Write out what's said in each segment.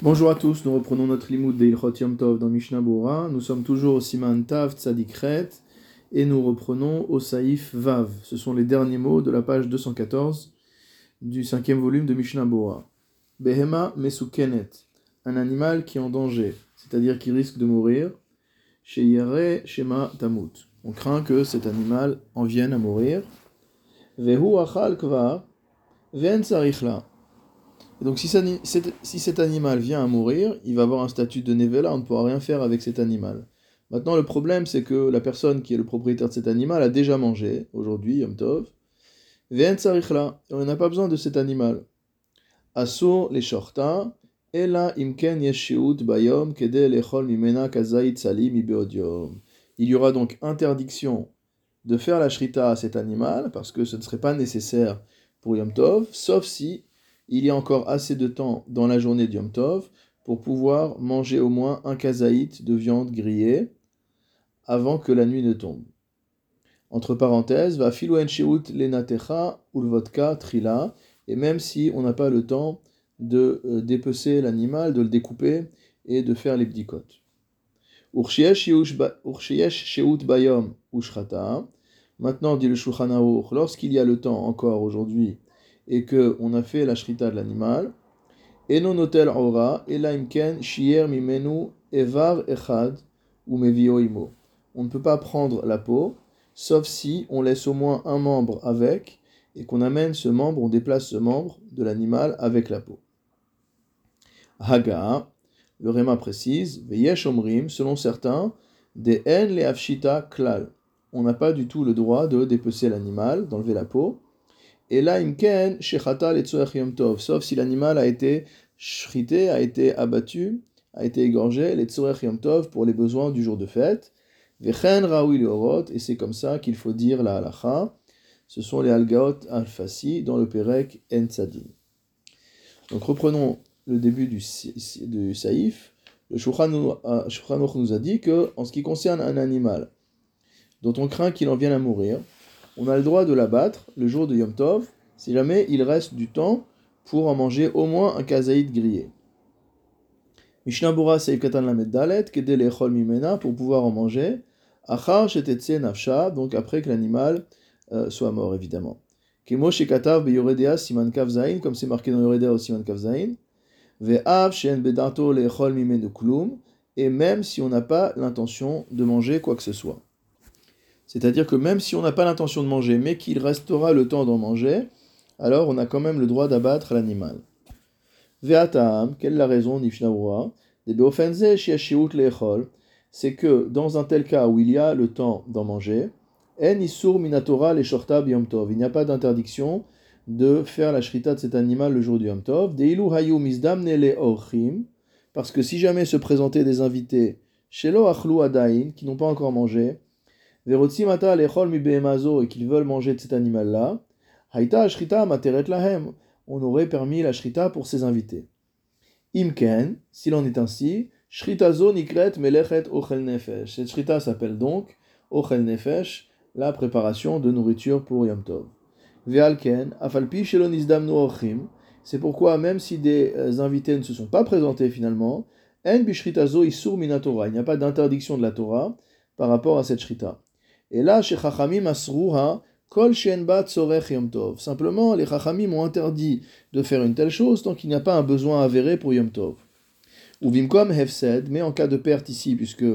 Bonjour à tous, nous reprenons notre limoud de Ilchot Yom Tov dans Mishnah Bora. Nous sommes toujours au Siman Tav Tzadikret et nous reprenons au Saïf Vav. Ce sont les derniers mots de la page 214 du cinquième volume de Mishnah Bora. Behema Mesukenet, un animal qui est en danger, c'est-à-dire qui risque de mourir. Shema Tamut. On craint que cet animal en vienne à mourir. Donc si, cet animal vient à mourir, il va avoir un statut de Nevela, on ne pourra rien faire avec cet animal. Maintenant, le problème, c'est que la personne qui est le propriétaire de cet animal a déjà mangé, aujourd'hui, Yom Tov, on n'a pas besoin de cet animal. Asso les shorta, ela imken bayom kede lechol mimena salim Il y aura donc interdiction de faire la shrita à cet animal, parce que ce ne serait pas nécessaire pour Yom Tov, sauf si il y a encore assez de temps dans la journée du Yom Tov pour pouvoir manger au moins un kazaït de viande grillée avant que la nuit ne tombe. Entre parenthèses, va filouen sheut lenatecha ou vodka trila, et même si on n'a pas le temps de euh, dépecer l'animal, de le découper et de faire les bdikot. Urshiesh sheut bayom ushrata. Maintenant, dit le Shulchan lorsqu'il y a le temps encore aujourd'hui et qu'on a fait la shrita de l'animal, Eno notel aura, elaimken shier mimenu echad ou mevio On ne peut pas prendre la peau, sauf si on laisse au moins un membre avec, et qu'on amène ce membre, on déplace ce membre de l'animal avec la peau. Haga, le Réma précise, veyesh selon certains, des en le klal. On n'a pas du tout le droit de dépecer l'animal, d'enlever la peau, et là, imken, shechata yom tov, sauf si l'animal a été shrité, a été abattu, a été égorgé, les yom tov, pour les besoins du jour de fête. Vechen raoui et c'est comme ça qu'il faut dire la halacha. Ce sont les algaot alfasi dans le perek en Donc reprenons le début du, saïf. Le Shulchan nous a dit que, en ce qui concerne un animal dont on craint qu'il en vienne à mourir, on a le droit de l'abattre le jour de Yom Tov, si jamais il reste du temps pour en manger au moins un kazaïd grillé. Mishnah Bura Katan Lamed Dalet, Lechol Mimena, pour pouvoir en manger, Achar Shetetse Nafsha, donc après que l'animal euh, soit mort, évidemment. Kemo Shekatav Beyoredea Siman Kavzain, comme c'est marqué dans Yoredea au Siman Kavzain, Ve'av Shen Bedato Lechol Mimenu Klum, et même si on n'a pas l'intention de manger quoi que ce soit. C'est-à-dire que même si on n'a pas l'intention de manger, mais qu'il restera le temps d'en manger, alors on a quand même le droit d'abattre l'animal. Ve'atam, quelle est la raison, Nifshnawra c'est que dans un tel cas où il y a le temps d'en manger, en minatora il n'y a pas d'interdiction de faire la shrita de cet animal le jour du yom tov, deilu parce que si jamais se présentaient des invités, shelo achlu adain, qui n'ont pas encore mangé, et qu'ils veulent manger de cet animal-là, lahem, on aurait permis la shrita pour ses invités. Imken, s'il en est ainsi, shritazo nikret melechet ochel nefesh. Cette shrita s'appelle donc ochel nefesh, la préparation de nourriture pour Yom Tov. Ve'alken, afalpi shelonizdamnu ochim, c'est pourquoi même si des euh, invités ne se sont pas présentés finalement, en bishritazo isur minatora, il n'y a pas d'interdiction de la Torah par rapport à cette shrita. Et là, chez Chachamim Asruha, Kol Tzorech Yom Tov. Simplement, les Chachamim ont interdit de faire une telle chose tant qu'il n'y a pas un besoin avéré pour Yom Tov. Ou Vimkom Hefsed, mais en cas de perte ici, puisque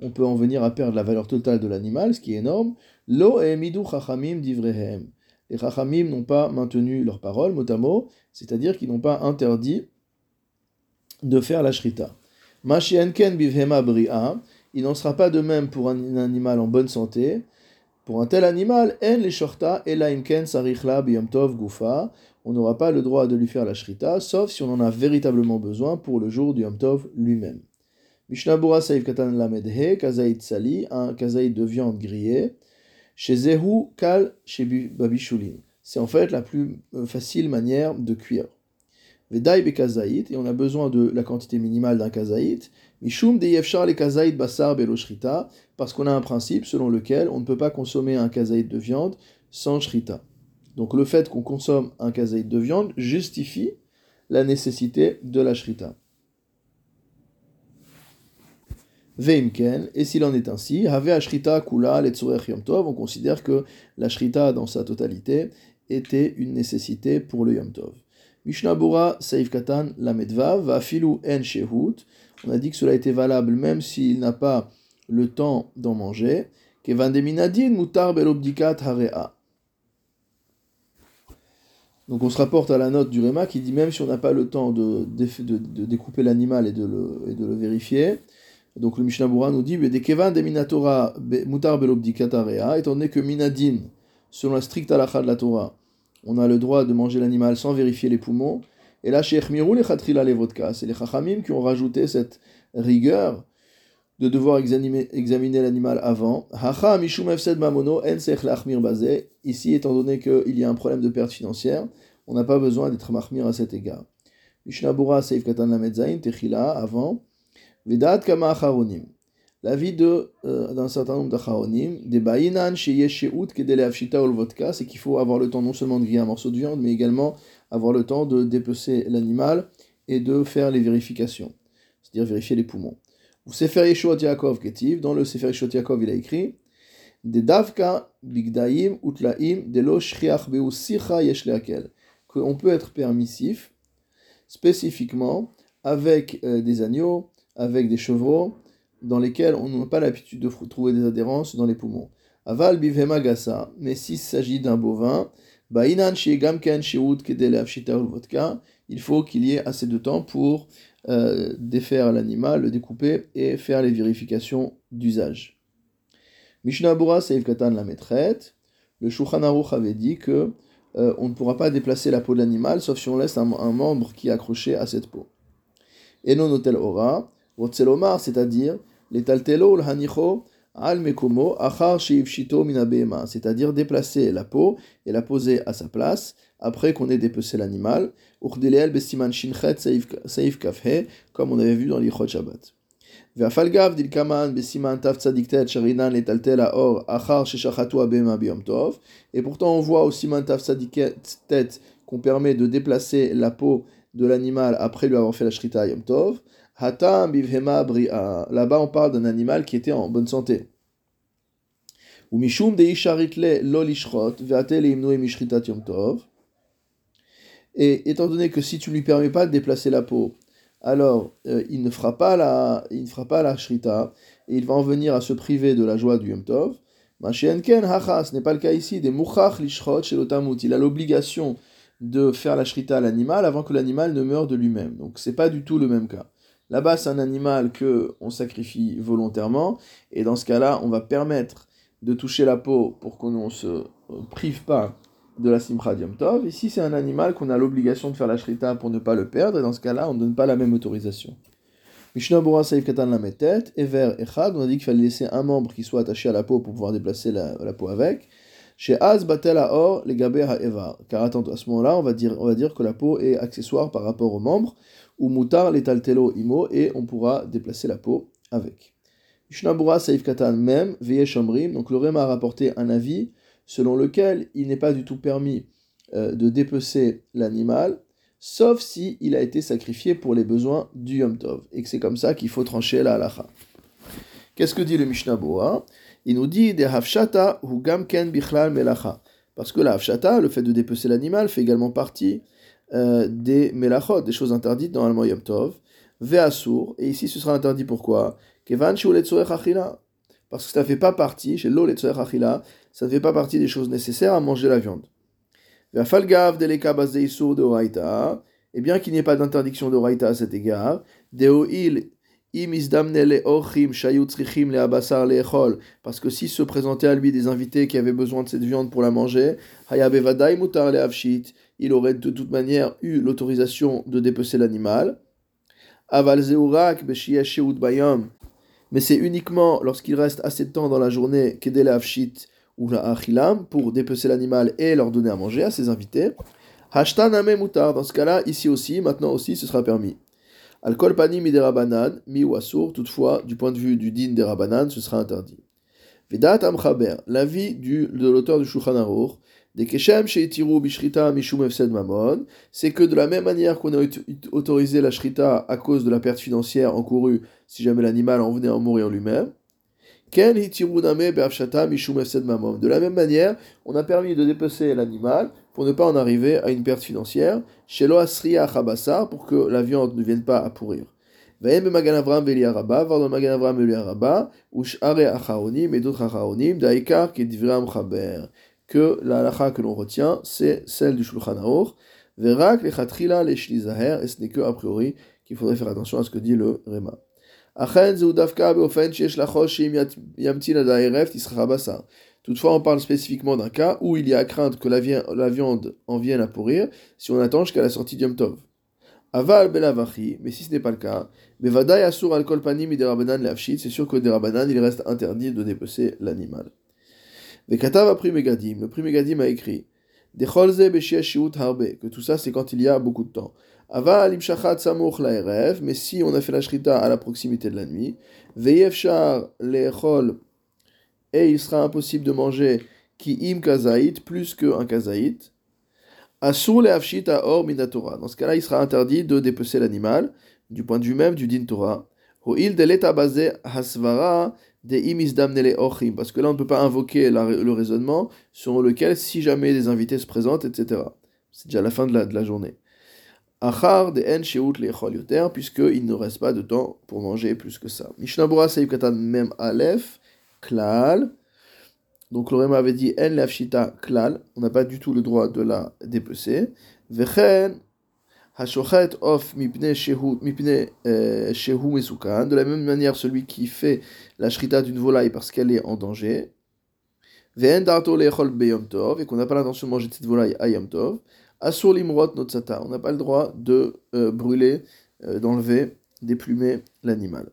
on peut en venir à perdre la valeur totale de l'animal, ce qui est énorme, Lo Emidu Chachamim Divrehem. Les Chachamim n'ont pas maintenu leur parole, mot à mot, c'est-à-dire qu'ils n'ont pas interdit de faire la shrita. Mashienken Bivhema Bria, il n'en sera pas de même pour un animal en bonne santé. Pour un tel animal, en les shorta imken sarichla tov gufa. On n'aura pas le droit de lui faire la shrita, sauf si on en a véritablement besoin pour le jour du yom tov lui-même. Mishnabura saif katan lamedhe, kazaïd sali, un kazaïd de viande grillée. Chez Zehu kal chez babishulin. C'est en fait la plus euh, facile manière de cuire. Vedaï et on a besoin de la quantité minimale d'un kazaït, Mishum de kazaïd basar beloshrita, parce qu'on a un principe selon lequel on ne peut pas consommer un kazaïd de viande sans shrita. Donc le fait qu'on consomme un kazaïd de viande justifie la nécessité de la shrita. Veimken, et s'il en est ainsi, Have Ashrita Kula Yom Tov, on considère que la Shrita dans sa totalité était une nécessité pour le Yom Tov. Mishnah Bora Saif Katan Lamedvav, Vafilu En Shehut, on a dit que cela était valable même s'il n'a pas le temps d'en manger. Mutar Belobdikat Harea. Donc on se rapporte à la note du Réma qui dit même si on n'a pas le temps de, de, découper l'animal et, de le, de vérifier, donc le Mishnah nous dit des kevan de minatora mutar belobdikatarea, étant donné que minadin, selon la stricte halakha de la Torah, on a le droit de manger l'animal sans vérifier les poumons. Et là, chez Mirou les chatrila les vodka, c'est les chachamim qui ont rajouté cette rigueur de devoir examiner, l'animal avant. Hacha mishum efsed mamono en bazé. Ici, étant donné qu'il y a un problème de perte financière, on n'a pas besoin d'être mahmir à cet égard. Mishnah Bura seif katan la avant. Vedat kama acharonim. L'avis de euh, d'un certain nombre d'acharonim, des ba'inan sheyesheut kedele avshita ol vodka, c'est qu'il faut avoir le temps non seulement de griller un morceau de viande, mais également avoir le temps de dépecer l'animal et de faire les vérifications, c'est-à-dire vérifier les poumons. Ou Sefer Yeshua Yaakov Ketiv, dans le Sefer Yeshua Yaakov, il a écrit des davka bigdaim utlaim delo shriach sicha yesh leakel, qu'on peut être permissif spécifiquement avec euh, des agneaux, avec des chevaux dans lesquels on n'a pas l'habitude de trouver des adhérences dans les poumons. Aval bivema gasa, mais s'il s'agit d'un bovin, vodka, il faut qu'il y ait assez de temps pour euh, défaire l'animal, le découper et faire les vérifications d'usage. Mishnah Bura Seif Katan la maîtrette, le Shulchan avait dit que euh, on ne pourra pas déplacer la peau de l'animal sauf si on laisse un, membre qui est accroché à cette peau. Et non c'est-à-dire les taltelo hanicho al mekomo achar mina c'est-à-dire déplacer la peau et la poser à sa place après qu'on ait dépecé l'animal, uchdeleel besiman shinchet saif kafhe, comme on avait vu dans l'Ichot Shabbat. והפלגב דלקמן בסימן תצ"ט שרינן לטלטל האור אחר ששחטו הבהמה ביום טוב. Et pourtant on voit au siman tête qu'on permet de déplacer la peau de l'animal après lui avoir fait la shrita yom tov. Là-bas, on parle d'un animal qui était en bonne santé. Ou mishum de isharitle lolishchot mishritat yom tov. Et étant donné que si tu ne lui permets pas de déplacer la peau, alors euh, il ne fera pas la, il ne fera pas la shrita et il va en venir à se priver de la joie du yom tov. hacha, ce n'est pas le cas ici. Des muchach lishrot chez Il a l'obligation de faire la shrita à l'animal avant que l'animal ne meure de lui-même. Donc c'est pas du tout le même cas. Là-bas, c'est un animal que on sacrifie volontairement, et dans ce cas-là, on va permettre de toucher la peau pour qu'on ne se euh, prive pas de la simcha Tov. Ici, c'est un animal qu'on a l'obligation de faire la shrita pour ne pas le perdre, et dans ce cas-là, on ne donne pas la même autorisation. Mishnah Bora Saïf Katan la tête, et Echad, on a dit qu'il fallait laisser un membre qui soit attaché à la peau pour pouvoir déplacer la, peau avec. Chez Az Batel Or, les Gaber. Car attends, à ce moment-là, on va dire que la peau est accessoire par rapport aux membres ou mutar letaltelo imo, et on pourra déplacer la peau avec. Mishnabura Saif Katan même, veye donc le Réma a rapporté un avis selon lequel il n'est pas du tout permis euh, de dépecer l'animal, sauf si il a été sacrifié pour les besoins du Yom Tov, et que c'est comme ça qu'il faut trancher la halacha. Qu'est-ce que dit le Mishnah Il nous dit des hafshata ou gamken bichlal melacha. Parce que la hafshata, le fait de dépecer l'animal, fait également partie euh, des melachot, des choses interdites dans le Yom Tov, ve'asur, et ici ce sera interdit pourquoi? Kevan parce que ça ne fait pas partie, chez l'eau ça ne fait pas partie des choses nécessaires à manger la viande. Ve'afalgav deleka isur de oraita, et bien qu'il n'y ait pas d'interdiction de oraita à cet égard, deoil parce que si se présentait à lui des invités qui avaient besoin de cette viande pour la manger, il aurait de toute manière eu l'autorisation de dépecer l'animal. Mais c'est uniquement lorsqu'il reste assez de temps dans la journée ou la achilam pour dépecer l'animal et leur donner à manger à ses invités. Dans ce cas-là, ici aussi, maintenant aussi, ce sera permis. Al-kol panim mi ou toutefois, du point de vue du din des rabanan, ce sera interdit. Vedat amchaber, l'avis de l'auteur du Shulchan Des Keshem Bishrita Mishum Efsed Mamon, c'est que de la même manière qu'on a autorisé la Shrita à cause de la perte financière encourue si jamais l'animal en venait à mourir lui-même, Ken Mishum Efsed Mamon. De la même manière, on a permis de dépecer l'animal pour ne pas en arriver à une perte financière, Shelo Asriya Chabasar, pour que la viande ne vienne pas à pourrir. Vayem Magan Avram Veliaraba, voir dans Magan Avram Veliaraba, ou Share Acharonim et d'autres Daikar Kedivram Chaber que la halacha que l'on retient, c'est celle du Shulchan Aruch, Verak lechatrila le shlizaher, et ce n'est que a priori qu'il faudrait faire attention à ce que dit le Rema. Toutefois, on parle spécifiquement d'un cas où il y a crainte que la viande en vienne à pourrir si on attend jusqu'à la sortie du Yom Tov. Aval belavachi, mais si ce n'est pas le cas, bevadai asur al kolpanim c'est sûr que des rabanan il reste interdit de dépecer l'animal. Vekatav a Megadim, le prix Megadim a écrit que tout ça c'est quand il y a beaucoup de temps. Ava mais si on a fait la shrita à la proximité de la nuit, veyefshar lechol, et il sera impossible de manger ki im kazaït, plus qu'un kazaït. Asur leafshit or minatora. Dans ce cas-là, il sera interdit de dépecer l'animal, du point de vue même du din Torah. Ho'il de l'état basé hasvara des parce que là on ne peut pas invoquer le raisonnement sur lequel si jamais des invités se présentent, etc. C'est déjà la fin de la, de la journée. Achar de en sheut yoter, puisqu'il ne reste pas de temps pour manger plus que ça. Mishnabura Seif Katan Mem Aleph, Klal. Donc le avait dit en lafshita klal, on n'a pas du tout le droit de la dépecer. Vechen De la même manière, celui qui fait la shrita d'une volaille parce qu'elle est en danger. et qu'on n'a pas l'intention de manger cette volaille à tov. Asur limrot. On n'a pas le droit de euh, brûler, euh, d'enlever, d'éplumer l'animal.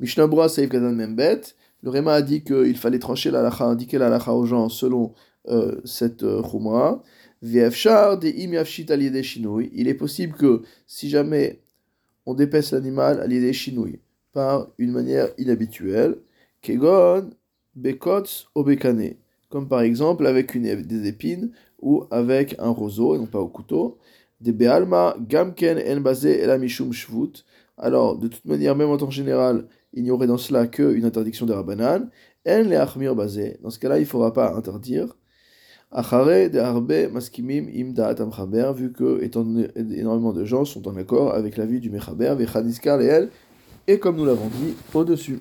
Mishnabura Seif Kadan Membet. Le Réma a dit qu'il fallait trancher la lacha, indiquer la lacha aux gens selon euh, cette euh, chumra. Il est possible que si jamais on dépaisse l'animal à l'idée chinouille par une manière inhabituelle, kegon, bekots, obekane, comme par exemple avec une, des épines ou avec un roseau et non pas au couteau, des bealma, gamken, en basé, la mishum shvut. Alors, de toute manière, même en temps général, il n'y aurait dans cela qu'une interdiction de rabanan, en le basé. Dans ce cas-là, il ne faudra pas interdire. Achare de Arbe Maskimim Im Da'at vu que énormément de gens sont en accord avec la vie du Mechaber, Vechadiskar et elle, et comme nous l'avons dit au-dessus.